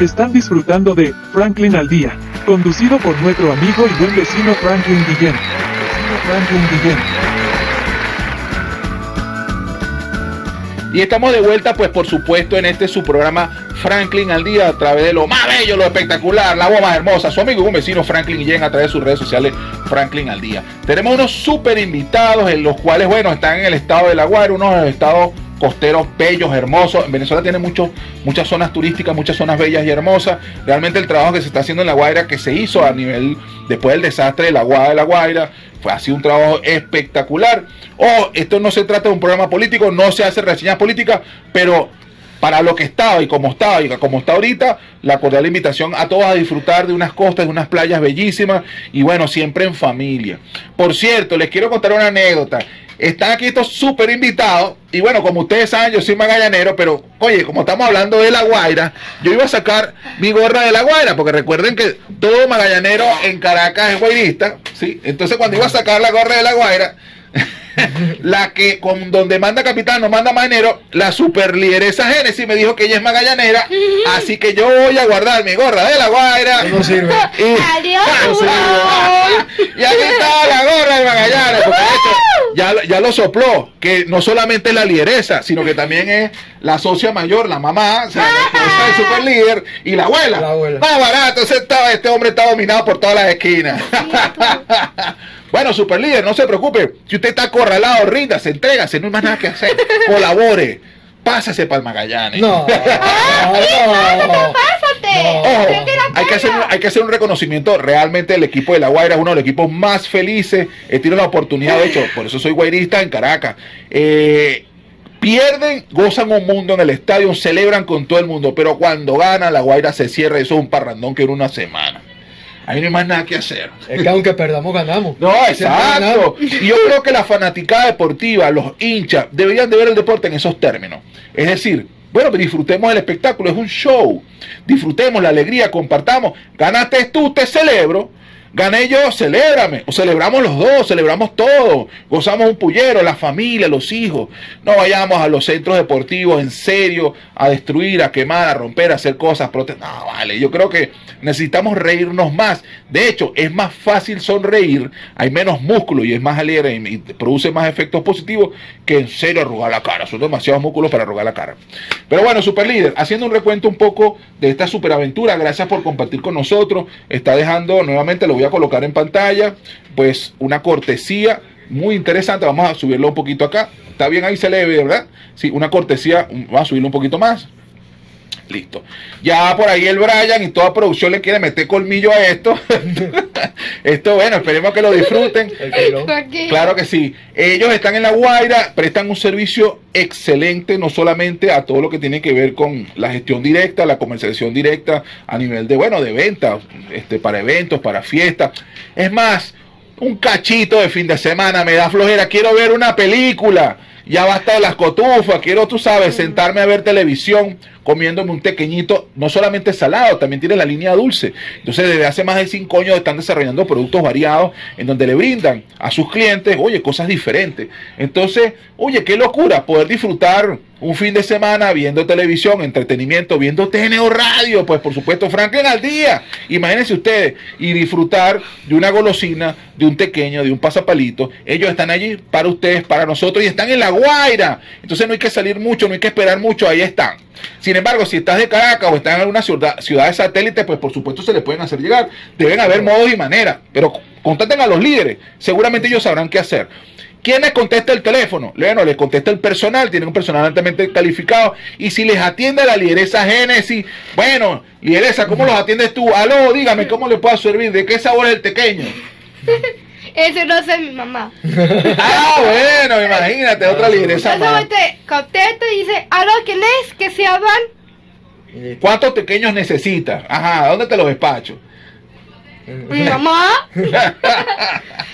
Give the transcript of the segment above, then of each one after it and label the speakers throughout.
Speaker 1: Están disfrutando de Franklin al Día, conducido por nuestro amigo y buen vecino Franklin Guillén.
Speaker 2: Y estamos de vuelta, pues por supuesto, en este su programa Franklin al día a través de lo más bello, lo espectacular, la voz más hermosa, su amigo y un vecino Franklin Guillén a través de sus redes sociales Franklin al día. Tenemos unos súper invitados en los cuales, bueno, están en el estado de La Guaira, unos estados costeros bellos, hermosos. En Venezuela tiene muchas zonas turísticas, muchas zonas bellas y hermosas. Realmente el trabajo que se está haciendo en La Guaira, que se hizo a nivel, después del desastre de la Guada de La Guaira, fue así un trabajo espectacular. Oh, esto no se trata de un programa político, no se hace reseñas políticas, pero para lo que estaba y como estaba y como está ahorita, la cordial invitación a todos a disfrutar de unas costas, de unas playas bellísimas y bueno, siempre en familia. Por cierto, les quiero contar una anécdota. Están aquí estos súper invitados. Y bueno, como ustedes saben, yo soy magallanero, pero oye, como estamos hablando de La Guaira, yo iba a sacar mi gorra de La Guaira, porque recuerden que todo magallanero en Caracas es guairista, ¿sí? Entonces cuando iba a sacar la gorra de La Guaira, la que con donde manda capitán no manda marinero, la super lideresa Génesis me dijo que ella es magallanera, así que yo voy a guardar mi gorra de la Guaira.
Speaker 3: No sirve.
Speaker 2: Y,
Speaker 4: Adiós.
Speaker 2: y aquí está la gorra de Magallanes, porque ya, lo- ya lo sopló, que no solamente es la lideresa, sino que también es la socia mayor, la mamá, o sea, la esposa del super líder y la abuela.
Speaker 3: La abuela.
Speaker 2: Más barato, estaba- este hombre está dominado por todas las esquinas. bueno, super líder, no se preocupe. Si usted está acorralado, rinda, se entrega, no hay más nada que hacer. Colabore. Pásase para el Magallanes.
Speaker 3: No. no.
Speaker 2: Ojo,
Speaker 4: la
Speaker 2: hay que, hacer, hay que hacer un reconocimiento. Realmente el equipo de La Guaira es uno de los equipos más felices. He tenido la oportunidad, de hecho, por eso soy guairista en Caracas. Eh, pierden, gozan un mundo en el estadio, celebran con todo el mundo, pero cuando gana, La Guaira se cierra. Eso es un parrandón que dura una semana. Ahí no hay más nada que hacer.
Speaker 3: Es que aunque perdamos, ganamos.
Speaker 2: No, exacto. Y yo creo que la fanaticada deportiva, los hinchas, deberían de ver el deporte en esos términos. Es decir, bueno, disfrutemos el espectáculo, es un show. Disfrutemos la alegría, compartamos. Ganaste tú, te celebro. Gané yo, celébrame. O celebramos los dos, celebramos todo. Gozamos un pullero, la familia, los hijos. No vayamos a los centros deportivos en serio a destruir, a quemar, a romper, a hacer cosas. No, vale. Yo creo que necesitamos reírnos más. De hecho, es más fácil sonreír, hay menos músculo y es más alegre y produce más efectos positivos que en serio arrugar la cara. Son demasiados músculos para arrugar la cara. Pero bueno, super líder, haciendo un recuento un poco de esta superaventura, gracias por compartir con nosotros. Está dejando, nuevamente lo voy a colocar en pantalla, pues una cortesía muy interesante. Vamos a subirlo un poquito acá. Está bien ahí se le ve, ¿verdad? Sí, una cortesía. Vamos a subirlo un poquito más. Listo. Ya por ahí el Brian y toda producción le quiere meter colmillo a esto. esto, bueno, esperemos que lo disfruten. Claro que sí. Ellos están en La Guaira, prestan un servicio excelente, no solamente a todo lo que tiene que ver con la gestión directa, la comercialización directa a nivel de, bueno, de venta, este, para eventos, para fiestas. Es más, un cachito de fin de semana me da flojera, quiero ver una película. Ya basta de las cotufas, quiero, tú sabes, sentarme a ver televisión, comiéndome un pequeñito, no solamente salado, también tiene la línea dulce. Entonces, desde hace más de cinco años están desarrollando productos variados en donde le brindan a sus clientes, oye, cosas diferentes. Entonces, oye, qué locura poder disfrutar un fin de semana viendo televisión, entretenimiento, viendo TN o radio, pues por supuesto, Franklin al día. Imagínense ustedes, y disfrutar de una golosina, de un pequeño, de un pasapalito. Ellos están allí para ustedes, para nosotros, y están en La Guaira. Entonces no hay que salir mucho, no hay que esperar mucho, ahí están. Sin embargo, si estás de Caracas o estás en alguna ciudad, ciudad de satélite, pues por supuesto se les pueden hacer llegar. Deben haber modos y maneras, pero contaten a los líderes, seguramente ellos sabrán qué hacer. ¿Quién les contesta el teléfono? Bueno, les contesta el personal, tienen un personal altamente calificado. Y si les atiende la lideresa Génesis, bueno, lideresa, ¿cómo los atiendes tú? Aló, dígame, ¿cómo le puedo servir? ¿De qué sabor es el pequeño?
Speaker 4: Ese no es mi mamá.
Speaker 2: Ah, bueno, imagínate, otra más.
Speaker 4: solamente contesto y dice, aló, ¿quién es? Que se
Speaker 3: listo.
Speaker 2: ¿Cuántos pequeños necesitas? Ajá, ¿dónde te los despacho?
Speaker 4: Mi mamá.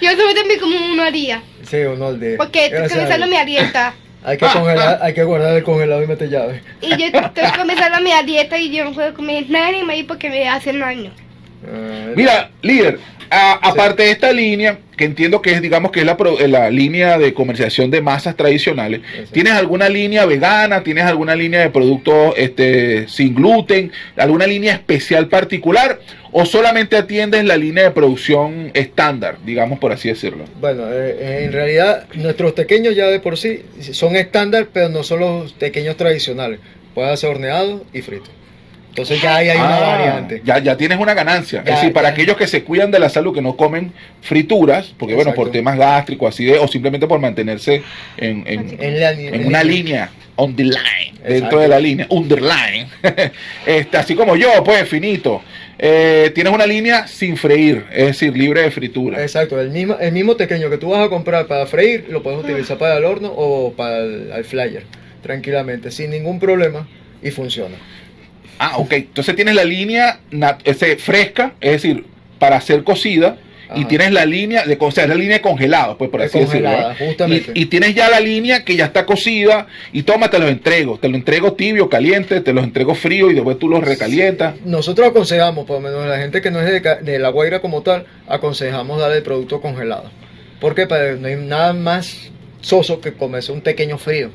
Speaker 4: Yo solamente me como uno al día.
Speaker 3: Sí, uno al día.
Speaker 4: Porque estoy comenzando mi dieta.
Speaker 3: Hay que congelar, hay que guardar el congelado y meter llave.
Speaker 4: Y yo estoy comenzando mi dieta y yo no puedo comer nada ni maíz porque me hacen daño.
Speaker 3: Ah,
Speaker 2: Mira, líder, a- aparte de esta línea, que entiendo que es, digamos, que es la, pro- la línea de comercialización de masas tradicionales,
Speaker 3: Exacto.
Speaker 2: ¿tienes alguna línea vegana? ¿Tienes alguna línea de productos este, sin gluten? ¿Alguna línea especial particular? ¿O solamente atiendes la línea de producción estándar, digamos, por así decirlo?
Speaker 3: Bueno, eh, en realidad nuestros pequeños ya de por sí son estándar, pero no son los pequeños tradicionales. Pueden ser horneados y fritos. Entonces ya ahí hay una
Speaker 2: Ah,
Speaker 3: variante.
Speaker 2: Ya, ya tienes una ganancia.
Speaker 3: Ya,
Speaker 2: es decir, para
Speaker 3: ya.
Speaker 2: aquellos que se cuidan de la salud, que no comen frituras, porque bueno, por temas gástricos, así de, o simplemente por mantenerse en, en-
Speaker 3: En, la-
Speaker 2: en una línea on the line, dentro de la línea, underline. este, así como yo, pues finito. Eh, tienes una línea sin freír, es decir, libre de fritura.
Speaker 3: Exacto, el mismo, el mismo pequeño que tú vas a comprar para freír, lo puedes utilizar para el horno o para el, flyer, tranquilamente, sin ningún problema y funciona.
Speaker 2: Ah, ok. Entonces tienes la línea ese, fresca, es decir, para ser cocida. Y tienes la línea de, o sea, la línea de congelado, pues por así decirlo.
Speaker 3: congelada,
Speaker 2: ¿verdad?
Speaker 3: justamente.
Speaker 2: Y, y tienes ya la línea que ya está cocida y toma, te los entrego. Te lo entrego tibio, caliente, te los entrego frío y después tú los recalientas.
Speaker 3: Nosotros aconsejamos, por lo menos la gente que no es de, La Guaira como tal, aconsejamos darle el producto congelado. Porque para, no hay nada más soso que comerse un pequeño frío.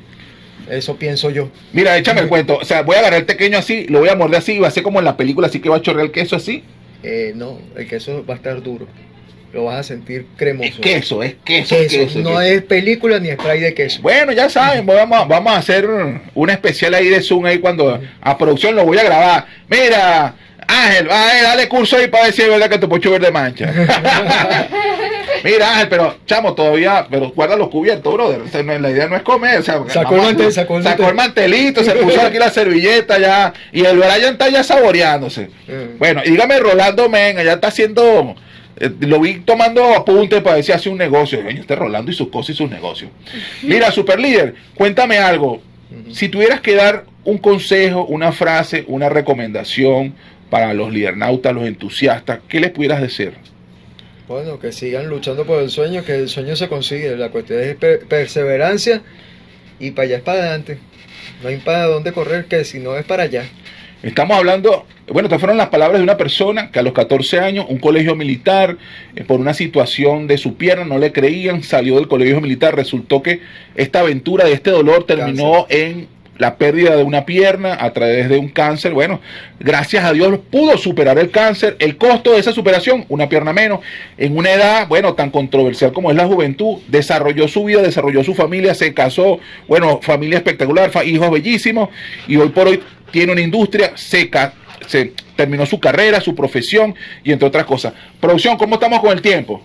Speaker 3: Eso pienso yo.
Speaker 2: Mira, échame el cuento. O sea, voy a agarrar el pequeño así, lo voy a morder así y va a ser como en la película, así que va a chorrear el queso así.
Speaker 3: Eh, no, el queso va a estar duro. Lo vas a sentir cremoso.
Speaker 2: Es queso, es queso,
Speaker 3: Queso,
Speaker 2: queso,
Speaker 3: no
Speaker 2: queso.
Speaker 3: es película ni spray de queso.
Speaker 2: Bueno, ya saben, vamos, a- vamos a hacer una especial ahí de Zoom ahí cuando a producción lo voy a grabar. Mira, Ángel, eh, dale curso ahí para es verdad que tu pocho verde mancha. Mira, Ángel, pero chamo, todavía, pero guarda los cubiertos, brother. O sea, no, la idea no es comer. O sea,
Speaker 3: Sacó el mantel, sacó el mantel.
Speaker 2: mantelito, se puso aquí la servilleta ya. Y el Brian está ya saboreándose.
Speaker 3: Mm.
Speaker 2: Bueno, y dígame, Rolando Men, ya está haciendo. eh, lo vi tomando apuntes para si hace un negocio. Coño, Este Rolando y sus cosas y sus negocios. Mira, super líder, cuéntame algo. Si tuvieras que dar un consejo, una frase, una recomendación para los lidernautas, los entusiastas, ¿qué les pudieras decir?
Speaker 3: Bueno, que sigan luchando por el sueño, que el sueño se consigue. La cuestión es per- perseverancia y para allá es para adelante. No hay para dónde correr, que si no es para allá.
Speaker 2: Estamos hablando, bueno, estas fueron las palabras de una persona que a los 14 años, un colegio militar, eh, por una situación de su pierna, no le creían, salió del colegio militar, resultó que esta aventura de este dolor terminó en la pérdida de una pierna a través de un cáncer. Bueno, gracias a Dios pudo superar el cáncer. El costo de esa superación, una pierna menos, en una edad, bueno, tan controversial como es la juventud, desarrolló su vida, desarrolló su familia, se casó, bueno, familia espectacular, hijos bellísimos, y hoy por hoy tiene una industria seca. Se terminó su carrera, su profesión y entre otras cosas. Producción, ¿cómo estamos con el tiempo?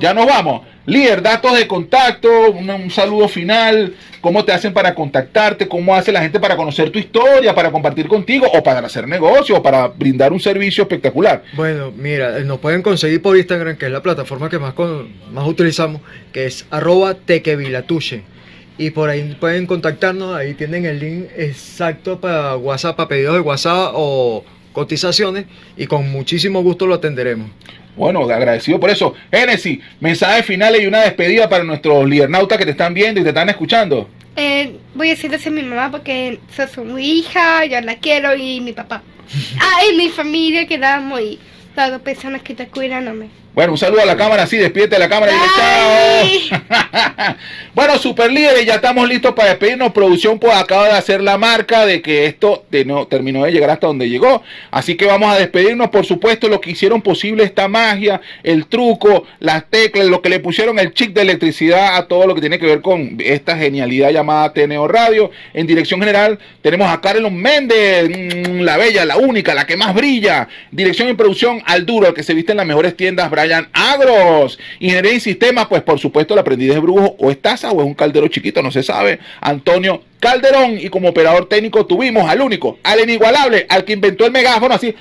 Speaker 2: Ya nos vamos. Líder, datos de contacto, un, saludo final, cómo te hacen para contactarte, cómo hace la gente para conocer tu historia, para compartir contigo o para hacer negocio o para brindar un servicio espectacular.
Speaker 3: Bueno, mira, eh, nos pueden conseguir por Instagram, que es la plataforma que más, más utilizamos, que es arroba tequevilatuche. Y por ahí pueden contactarnos, ahí tienen el link exacto para WhatsApp, para pedidos de WhatsApp o cotizaciones, y con muchísimo gusto lo atenderemos.
Speaker 2: Bueno, agradecido por eso. Génesis, mensajes finales y una despedida para nuestros lidernautas que te están viendo y te están escuchando.
Speaker 4: Eh, voy a decirles a mi mamá porque sos mi hija, yo la quiero y mi papá. Ah, y mi familia que la amo y las dos personas que te cuidan a mí.
Speaker 2: Bueno, un saludo a la cámara, sí, despídete de la cámara y chao. bueno, super líderes, ya estamos listos para despedirnos. Producción pues acaba de hacer la marca de que esto de no, terminó de llegar hasta donde llegó. Así que vamos a despedirnos, por supuesto, lo que hicieron posible esta magia, el truco, las teclas, lo que le pusieron el chip de electricidad a todo lo que tiene que ver con esta genialidad llamada TNO Radio. En dirección general tenemos a Carlos Méndez, mm, la bella, la única, la que más brilla. Dirección y producción al duro, el que se viste en las mejores tiendas, Brian Agros. Ingeniería y sistemas, pues por supuesto el aprendiz de brujo o es taza o es un caldero chiquito, no se sabe. Antonio Calderón y como operador técnico tuvimos al único, al inigualable, al que inventó el megáfono así.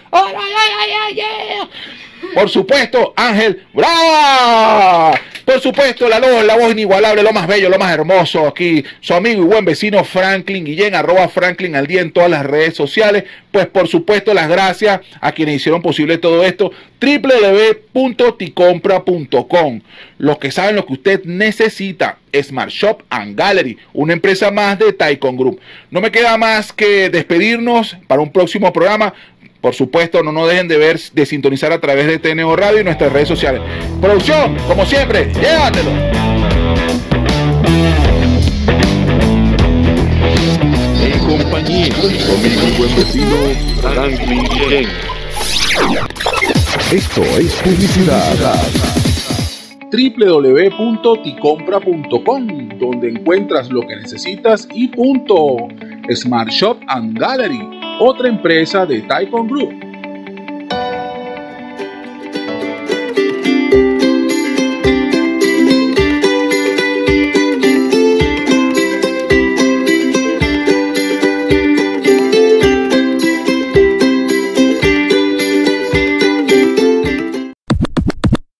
Speaker 2: Por supuesto, Ángel Brava. Por supuesto, la la voz inigualable, lo más bello, lo más hermoso aquí. Su amigo y buen vecino Franklin Guillén, arroba Franklin al día en todas las redes sociales. Pues por supuesto, las gracias a quienes hicieron posible todo esto. www.ticompra.com. Los que saben lo que usted necesita. Smart Shop and Gallery, una empresa más de Taikon Group. No me queda más que despedirnos para un próximo programa Por supuesto, no nos dejen de ver, de sintonizar a través de TNO Radio y nuestras redes sociales. Producción, como siempre, llévatelo.
Speaker 5: En compañía con mi buen vecino Franklin Guillén. Esto es publicidad
Speaker 2: www.ticompra.com, donde encuentras lo que necesitas y punto. Smart Shop and Gallery, otra empresa de Taikon Group